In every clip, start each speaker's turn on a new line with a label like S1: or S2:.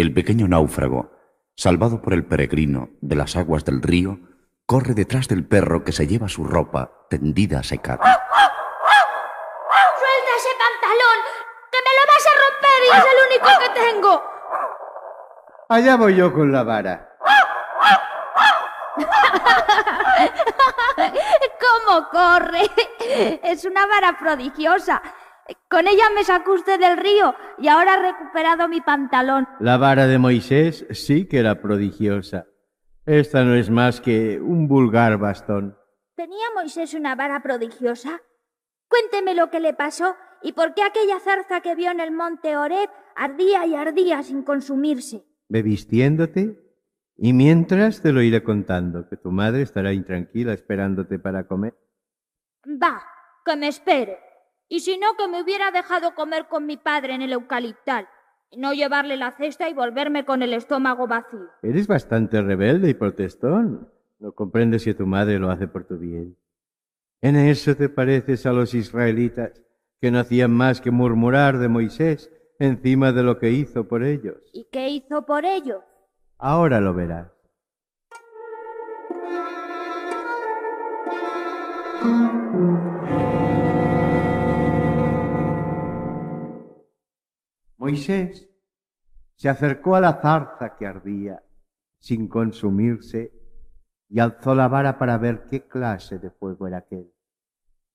S1: El pequeño náufrago, salvado por el peregrino de las aguas del río, corre detrás del perro que se lleva su ropa tendida a secar.
S2: ¡Suelta ese pantalón! ¡Que me lo vas a romper y es el único que tengo!
S3: Allá voy yo con la vara.
S2: Corre? Es una vara prodigiosa. Con ella me sacó usted del río y ahora ha recuperado mi pantalón.
S3: La vara de Moisés sí que era prodigiosa. Esta no es más que un vulgar bastón.
S2: ¿Tenía Moisés una vara prodigiosa? Cuénteme lo que le pasó y por qué aquella zarza que vio en el monte Oreb ardía y ardía sin consumirse.
S3: Bebistiéndote y mientras te lo iré contando, que tu madre estará intranquila esperándote para comer.
S2: Va, que me espere. Y si no, que me hubiera dejado comer con mi padre en el eucaliptal, y no llevarle la cesta y volverme con el estómago vacío.
S3: Eres bastante rebelde y protestón. No comprendes que tu madre lo hace por tu bien. En eso te pareces a los israelitas, que no hacían más que murmurar de Moisés encima de lo que hizo por ellos.
S2: ¿Y qué hizo por ello?
S3: Ahora lo verás. Moisés se acercó a la zarza que ardía sin consumirse y alzó la vara para ver qué clase de fuego era aquel,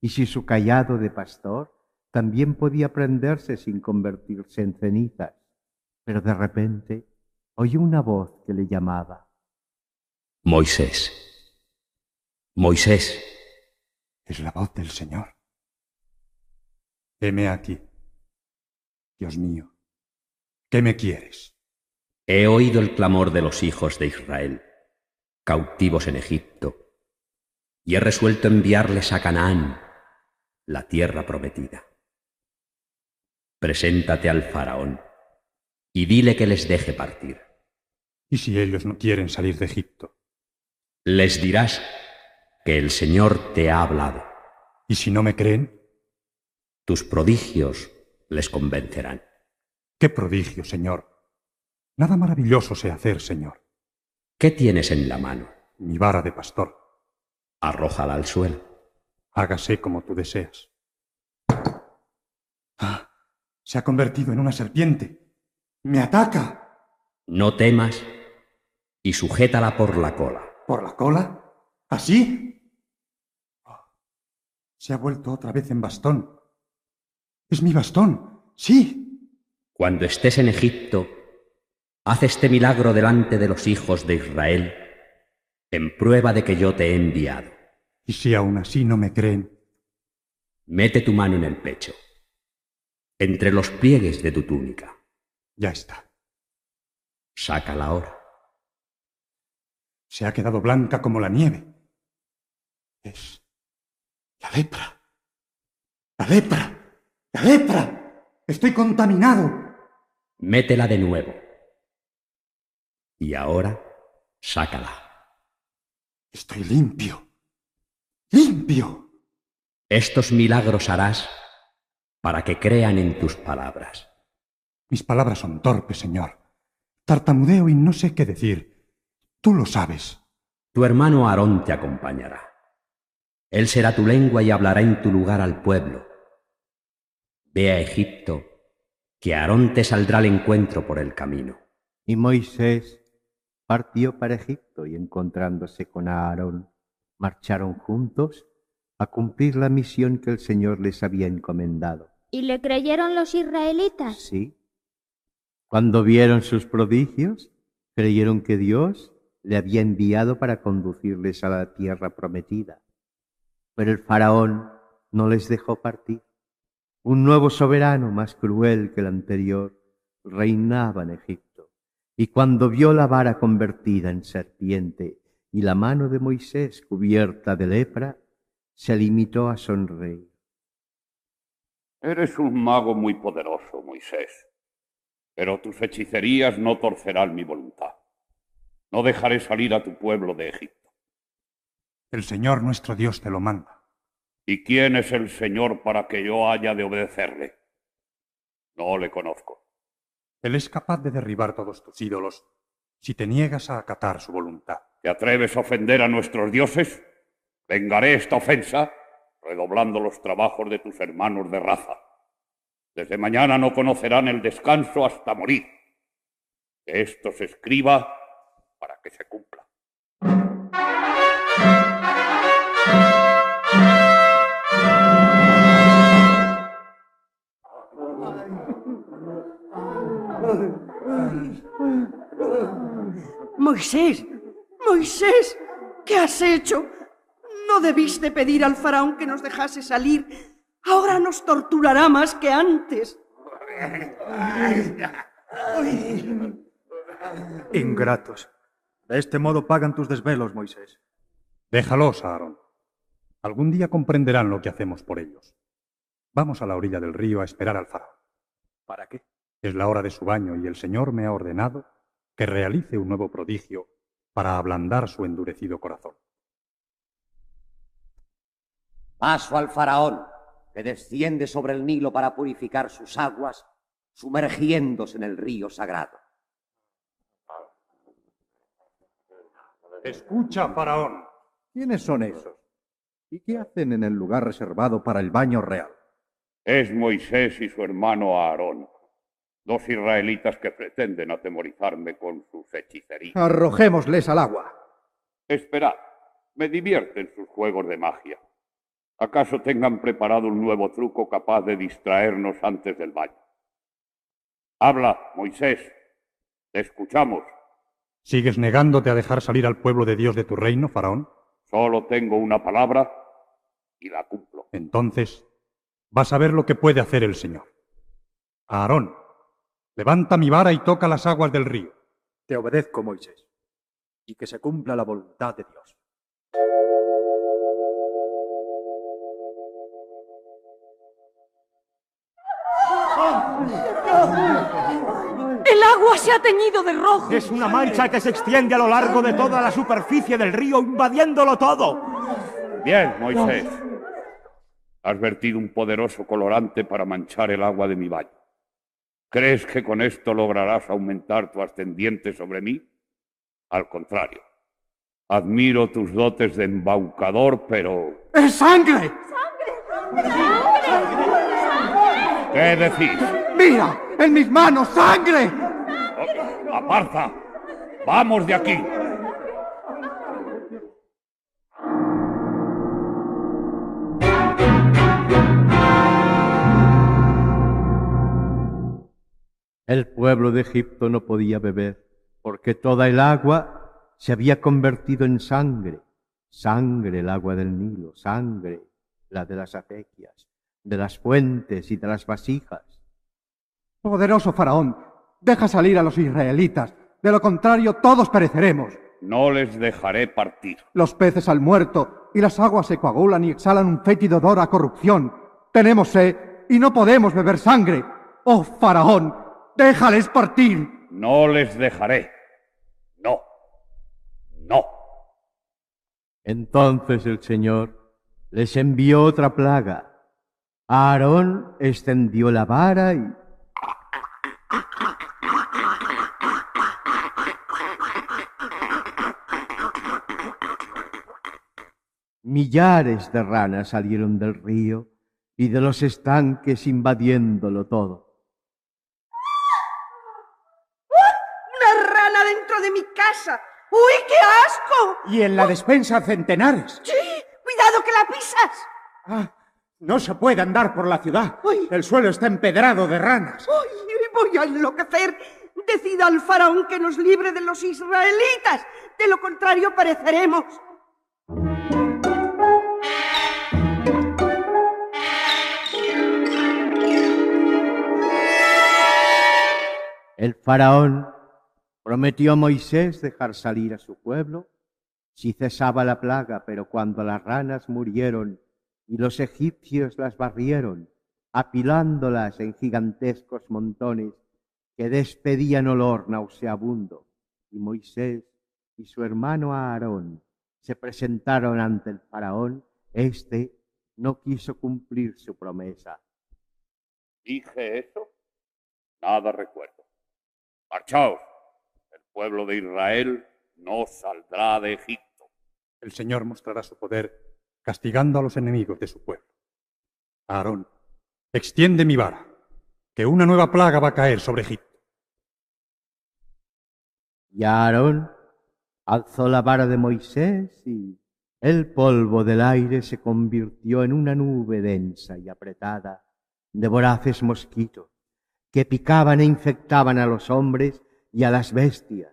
S3: y si su callado de pastor también podía prenderse sin convertirse en cenizas. Pero de repente oyó una voz que le llamaba.
S1: Moisés. Moisés.
S4: Es la voz del Señor. Heme aquí. Dios mío, ¿qué me quieres?
S1: He oído el clamor de los hijos de Israel, cautivos en Egipto, y he resuelto enviarles a Canaán, la tierra prometida. Preséntate al faraón y dile que les deje partir.
S4: ¿Y si ellos no quieren salir de Egipto?
S1: Les dirás que el Señor te ha hablado.
S4: ¿Y si no me creen?
S1: Tus prodigios les convencerán.
S4: ¿Qué prodigio, Señor? Nada maravilloso sé hacer, Señor.
S1: ¿Qué tienes en la mano?
S4: Mi vara de pastor.
S1: Arrójala al suelo.
S4: Hágase como tú deseas. Ah, se ha convertido en una serpiente. ¡Me ataca!
S1: No temas y sujétala por la cola.
S4: ¿Por la cola? ¿Así? Se ha vuelto otra vez en bastón. Es mi bastón. Sí.
S1: Cuando estés en Egipto, haz este milagro delante de los hijos de Israel, en prueba de que yo te he enviado.
S4: ¿Y si aún así no me creen?
S1: Mete tu mano en el pecho, entre los pliegues de tu túnica.
S4: Ya está.
S1: Sácala ahora.
S4: Se ha quedado blanca como la nieve. Es la lepra. La lepra. La lepra. Estoy contaminado.
S1: Métela de nuevo. Y ahora, sácala.
S4: Estoy limpio. Limpio.
S1: Estos milagros harás para que crean en tus palabras.
S4: Mis palabras son torpes, Señor. Tartamudeo y no sé qué decir. Tú lo sabes.
S1: Tu hermano Aarón te acompañará. Él será tu lengua y hablará en tu lugar al pueblo. Ve a Egipto, que Aarón te saldrá al encuentro por el camino.
S3: Y Moisés partió para Egipto y encontrándose con Aarón, marcharon juntos a cumplir la misión que el Señor les había encomendado.
S2: ¿Y le creyeron los israelitas?
S3: Sí. Cuando vieron sus prodigios, creyeron que Dios le había enviado para conducirles a la tierra prometida. Pero el faraón no les dejó partir. Un nuevo soberano más cruel que el anterior reinaba en Egipto. Y cuando vio la vara convertida en serpiente y la mano de Moisés cubierta de lepra, se limitó a sonreír.
S5: Eres un mago muy poderoso, Moisés, pero tus hechicerías no torcerán mi voluntad. No dejaré salir a tu pueblo de Egipto.
S4: El Señor nuestro Dios te lo manda.
S5: ¿Y quién es el Señor para que yo haya de obedecerle? No le conozco.
S4: Él es capaz de derribar todos tus ídolos si te niegas a acatar su voluntad.
S5: ¿Te atreves a ofender a nuestros dioses? Vengaré esta ofensa redoblando los trabajos de tus hermanos de raza. Desde mañana no conocerán el descanso hasta morir. Que esto se escriba para que se cumpla.
S6: Moisés, Moisés, ¿qué has hecho? No debiste pedir al faraón que nos dejase salir. Ahora nos torturará más que antes.
S7: Ingratos. De este modo pagan tus desvelos, Moisés.
S4: Déjalos, Aarón. Algún día comprenderán lo que hacemos por ellos. Vamos a la orilla del río a esperar al faraón.
S7: ¿Para qué?
S4: Es la hora de su baño y el Señor me ha ordenado que realice un nuevo prodigio para ablandar su endurecido corazón.
S8: Paso al faraón, que desciende sobre el Nilo para purificar sus aguas, sumergiéndose en el río sagrado.
S4: Escucha, faraón.
S7: ¿Quiénes son esos? ¿Y qué hacen en el lugar reservado para el baño real?
S5: Es Moisés y su hermano Aarón, dos israelitas que pretenden atemorizarme con sus hechicerías.
S7: Arrojémosles al agua.
S5: Esperad, me divierten sus juegos de magia. ¿Acaso tengan preparado un nuevo truco capaz de distraernos antes del baño? Habla, Moisés. Te escuchamos.
S4: ¿Sigues negándote a dejar salir al pueblo de Dios de tu reino, faraón?
S5: Solo tengo una palabra y la cumplo.
S4: Entonces, vas a ver lo que puede hacer el Señor. Aarón, levanta mi vara y toca las aguas del río.
S7: Te obedezco, Moisés. Y que se cumpla la voluntad de Dios.
S6: El agua se ha teñido de rojo.
S9: Es una mancha que se extiende a lo largo de toda la superficie del río, invadiéndolo todo.
S5: Bien, Moisés. Has vertido un poderoso colorante para manchar el agua de mi baño. ¿Crees que con esto lograrás aumentar tu ascendiente sobre mí? Al contrario. Admiro tus dotes de embaucador, pero...
S9: ¡Es sangre!
S5: ¿Qué decís?
S9: ¡Mira! ¡En mis manos! ¡Sangre!
S5: ¡Aparta! ¡Vamos de aquí!
S3: El pueblo de Egipto no podía beber, porque toda el agua se había convertido en sangre. Sangre el agua del Nilo, sangre la de las acequias, de las fuentes y de las vasijas.
S9: Poderoso faraón, deja salir a los israelitas. De lo contrario, todos pereceremos.
S5: No les dejaré partir.
S9: Los peces al muerto y las aguas se coagulan y exhalan un fétido odor a corrupción. Tenemos sed y no podemos beber sangre. Oh faraón, déjales partir.
S5: No les dejaré. No. No.
S3: Entonces el Señor les envió otra plaga. Aarón extendió la vara y Millares de ranas salieron del río y de los estanques invadiéndolo todo.
S6: ¡Una rana dentro de mi casa! ¡Uy, qué asco!
S9: Y en la despensa centenares.
S6: ¡Sí! ¡Cuidado que la pisas!
S9: Ah, no se puede andar por la ciudad.
S6: Uy.
S9: El suelo está empedrado de ranas.
S6: ¡Uy, voy a enloquecer! Decida al faraón que nos libre de los israelitas. De lo contrario, pereceremos.
S3: El faraón prometió Moisés dejar salir a su pueblo si cesaba la plaga, pero cuando las ranas murieron y los egipcios las barrieron, apilándolas en gigantescos montones que despedían olor nauseabundo, y Moisés y su hermano Aarón se presentaron ante el faraón, éste no quiso cumplir su promesa.
S5: ¿Dije eso? Nada recuerdo. Marchaos. El pueblo de Israel no saldrá de Egipto.
S4: El Señor mostrará su poder castigando a los enemigos de su pueblo. Aarón, extiende mi vara, que una nueva plaga va a caer sobre Egipto.
S3: Y Aarón alzó la vara de Moisés y el polvo del aire se convirtió en una nube densa y apretada de voraces mosquitos que picaban e infectaban a los hombres y a las bestias.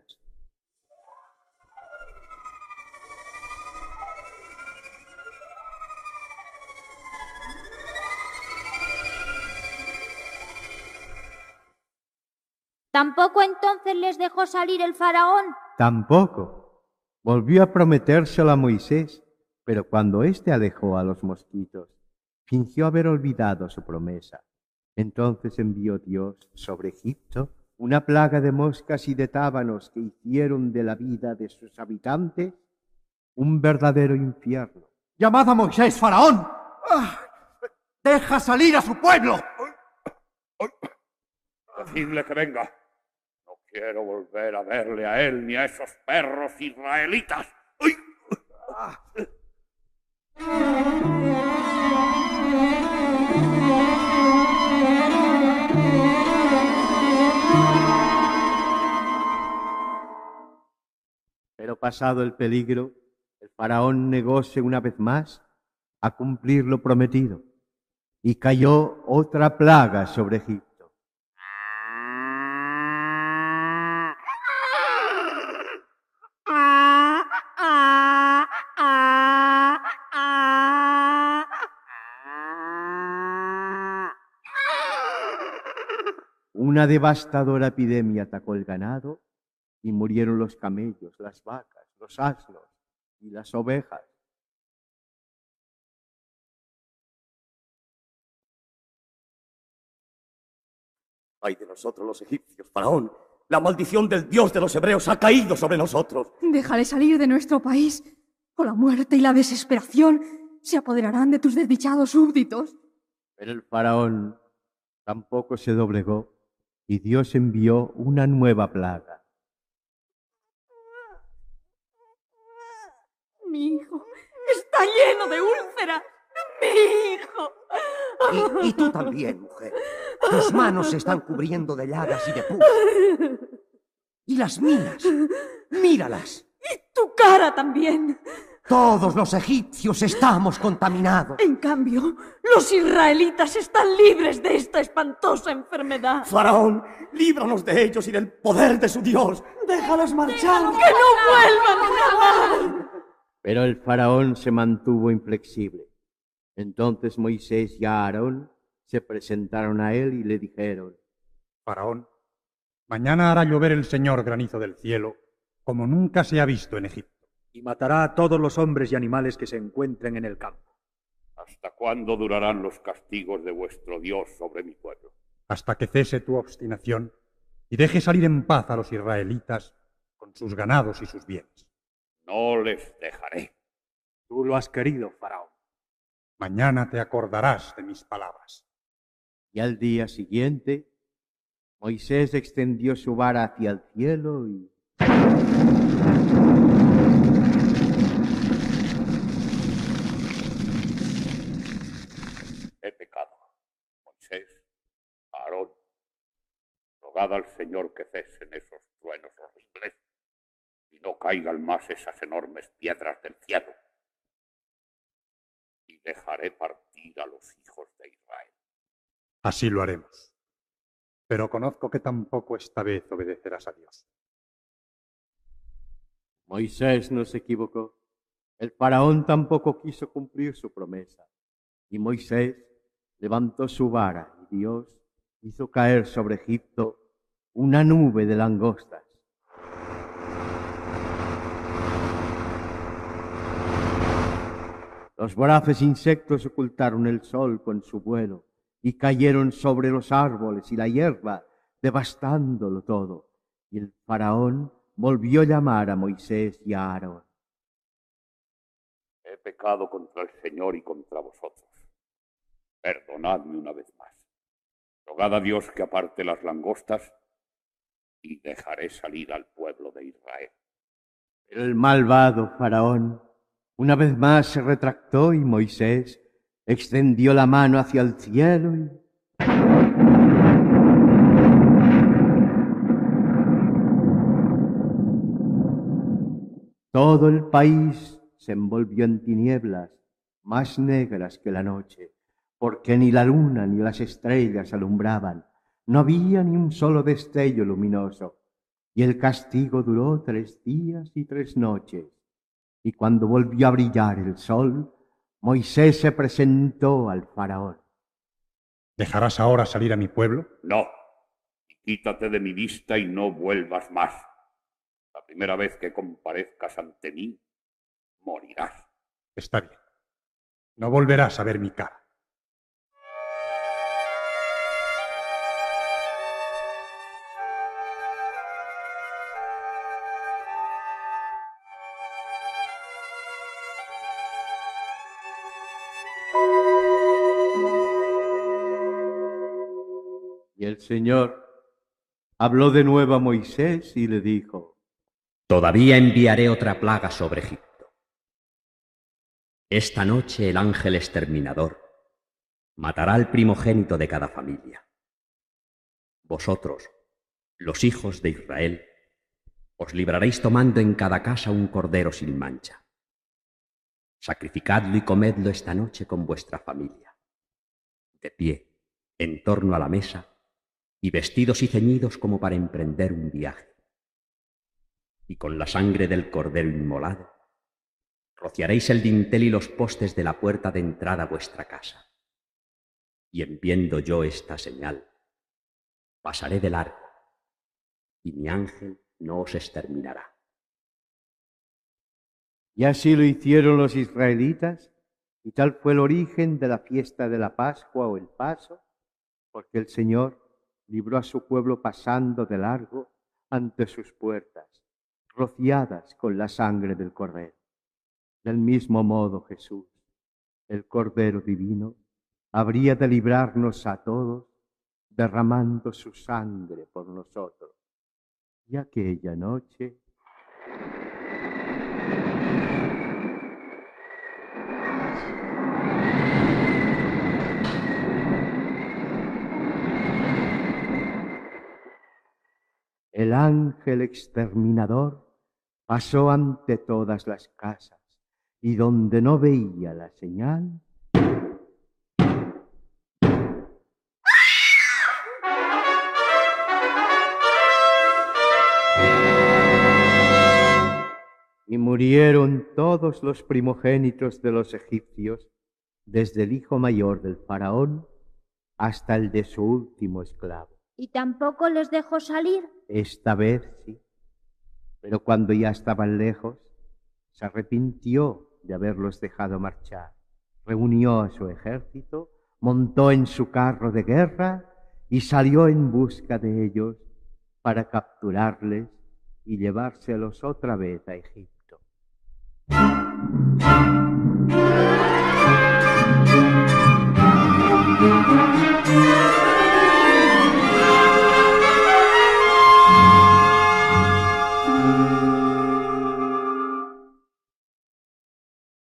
S2: ¿Tampoco entonces les dejó salir el faraón?
S3: Tampoco. Volvió a prometérselo a Moisés, pero cuando éste alejó a los mosquitos, fingió haber olvidado su promesa. Entonces envió Dios sobre Egipto una plaga de moscas y de tábanos que hicieron de la vida de sus habitantes un verdadero infierno.
S9: Llamad a Moisés, faraón. ¡Ah! Deja salir a su pueblo.
S5: Decidle que venga. No quiero volver a verle a él ni a esos perros israelitas. ¡Ay!
S3: Pero pasado el peligro, el faraón negóse una vez más a cumplir lo prometido y cayó otra plaga sobre Egipto. Una devastadora epidemia atacó el ganado y murieron los camellos, las vacas, los asnos y las ovejas.
S10: Ay de nosotros los egipcios, faraón. La maldición del Dios de los hebreos ha caído sobre nosotros.
S6: Déjale salir de nuestro país, o la muerte y la desesperación se apoderarán de tus desdichados súbditos.
S3: Pero el faraón tampoco se doblegó y Dios envió una nueva plaga.
S6: Mi hijo está lleno de úlceras. Mi hijo.
S8: Y, y tú también, mujer. Tus manos se están cubriendo de llagas y de pus. Y las mías, míralas.
S6: Y tu cara también.
S8: Todos los egipcios estamos contaminados.
S6: En cambio, los israelitas están libres de esta espantosa enfermedad.
S10: Faraón, líbranos de ellos y del poder de su Dios.
S6: Déjalos marchar. Que no vuelvan jamás.
S3: Pero el faraón se mantuvo inflexible. Entonces Moisés y Aarón se presentaron a él y le dijeron,
S4: Faraón, mañana hará llover el Señor granizo del cielo, como nunca se ha visto en Egipto.
S11: y matará a todos los hombres y animales que se encuentren en el campo.
S5: ¿Hasta cuándo durarán los castigos de vuestro Dios sobre mi pueblo?
S4: hasta que cese tu obstinación y deje salir en paz a los israelitas con sus ganados y sus bienes.
S5: No les dejaré.
S11: Tú lo has querido, Faraón.
S4: Mañana te acordarás de mis palabras.
S3: Y al día siguiente, Moisés extendió su vara hacia el cielo y...
S5: He pecado. Moisés, Aarón, rogad al Señor que cesen esos truenos no caigan más esas enormes piedras del cielo. Y dejaré partir a los hijos de Israel.
S4: Así lo haremos. Pero conozco que tampoco esta vez obedecerás a Dios.
S3: Moisés no se equivocó. El faraón tampoco quiso cumplir su promesa. Y Moisés levantó su vara y Dios hizo caer sobre Egipto una nube de langostas. Los voraces insectos ocultaron el sol con su vuelo y cayeron sobre los árboles y la hierba, devastándolo todo. Y el faraón volvió a llamar a Moisés y a Aarón.
S5: He pecado contra el Señor y contra vosotros. Perdonadme una vez más. Rogad a Dios que aparte las langostas y dejaré salir al pueblo de Israel.
S3: El malvado faraón una vez más se retractó y Moisés extendió la mano hacia el cielo y... Todo el país se envolvió en tinieblas más negras que la noche, porque ni la luna ni las estrellas alumbraban, no había ni un solo destello luminoso, y el castigo duró tres días y tres noches. Y cuando volvió a brillar el sol, Moisés se presentó al faraón.
S4: ¿Dejarás ahora salir a mi pueblo?
S5: No. Quítate de mi vista y no vuelvas más. La primera vez que comparezcas ante mí, morirás.
S4: Está bien. No volverás a ver mi cara.
S3: El Señor habló de nuevo a Moisés y le dijo,
S1: Todavía enviaré otra plaga sobre Egipto. Esta noche el ángel exterminador matará al primogénito de cada familia. Vosotros, los hijos de Israel, os libraréis tomando en cada casa un cordero sin mancha. Sacrificadlo y comedlo esta noche con vuestra familia. De pie, en torno a la mesa, y vestidos y ceñidos como para emprender un viaje. Y con la sangre del cordero inmolado, rociaréis el dintel y los postes de la puerta de entrada a vuestra casa. Y en viendo yo esta señal, pasaré de largo, y mi ángel no os exterminará.
S3: Y así lo hicieron los israelitas, y tal fue el origen de la fiesta de la Pascua o el Paso, porque el Señor libró a su pueblo pasando de largo ante sus puertas, rociadas con la sangre del Cordero. Del mismo modo Jesús, el Cordero Divino, habría de librarnos a todos derramando su sangre por nosotros. Y aquella noche el ángel exterminador pasó ante todas las casas y donde no veía la señal, y murieron todos los primogénitos de los egipcios, desde el hijo mayor del faraón hasta el de su último esclavo.
S2: ¿Y tampoco les dejó salir?
S3: Esta vez sí. Pero cuando ya estaban lejos, se arrepintió de haberlos dejado marchar. Reunió a su ejército, montó en su carro de guerra y salió en busca de ellos para capturarles y llevárselos otra vez a Egipto.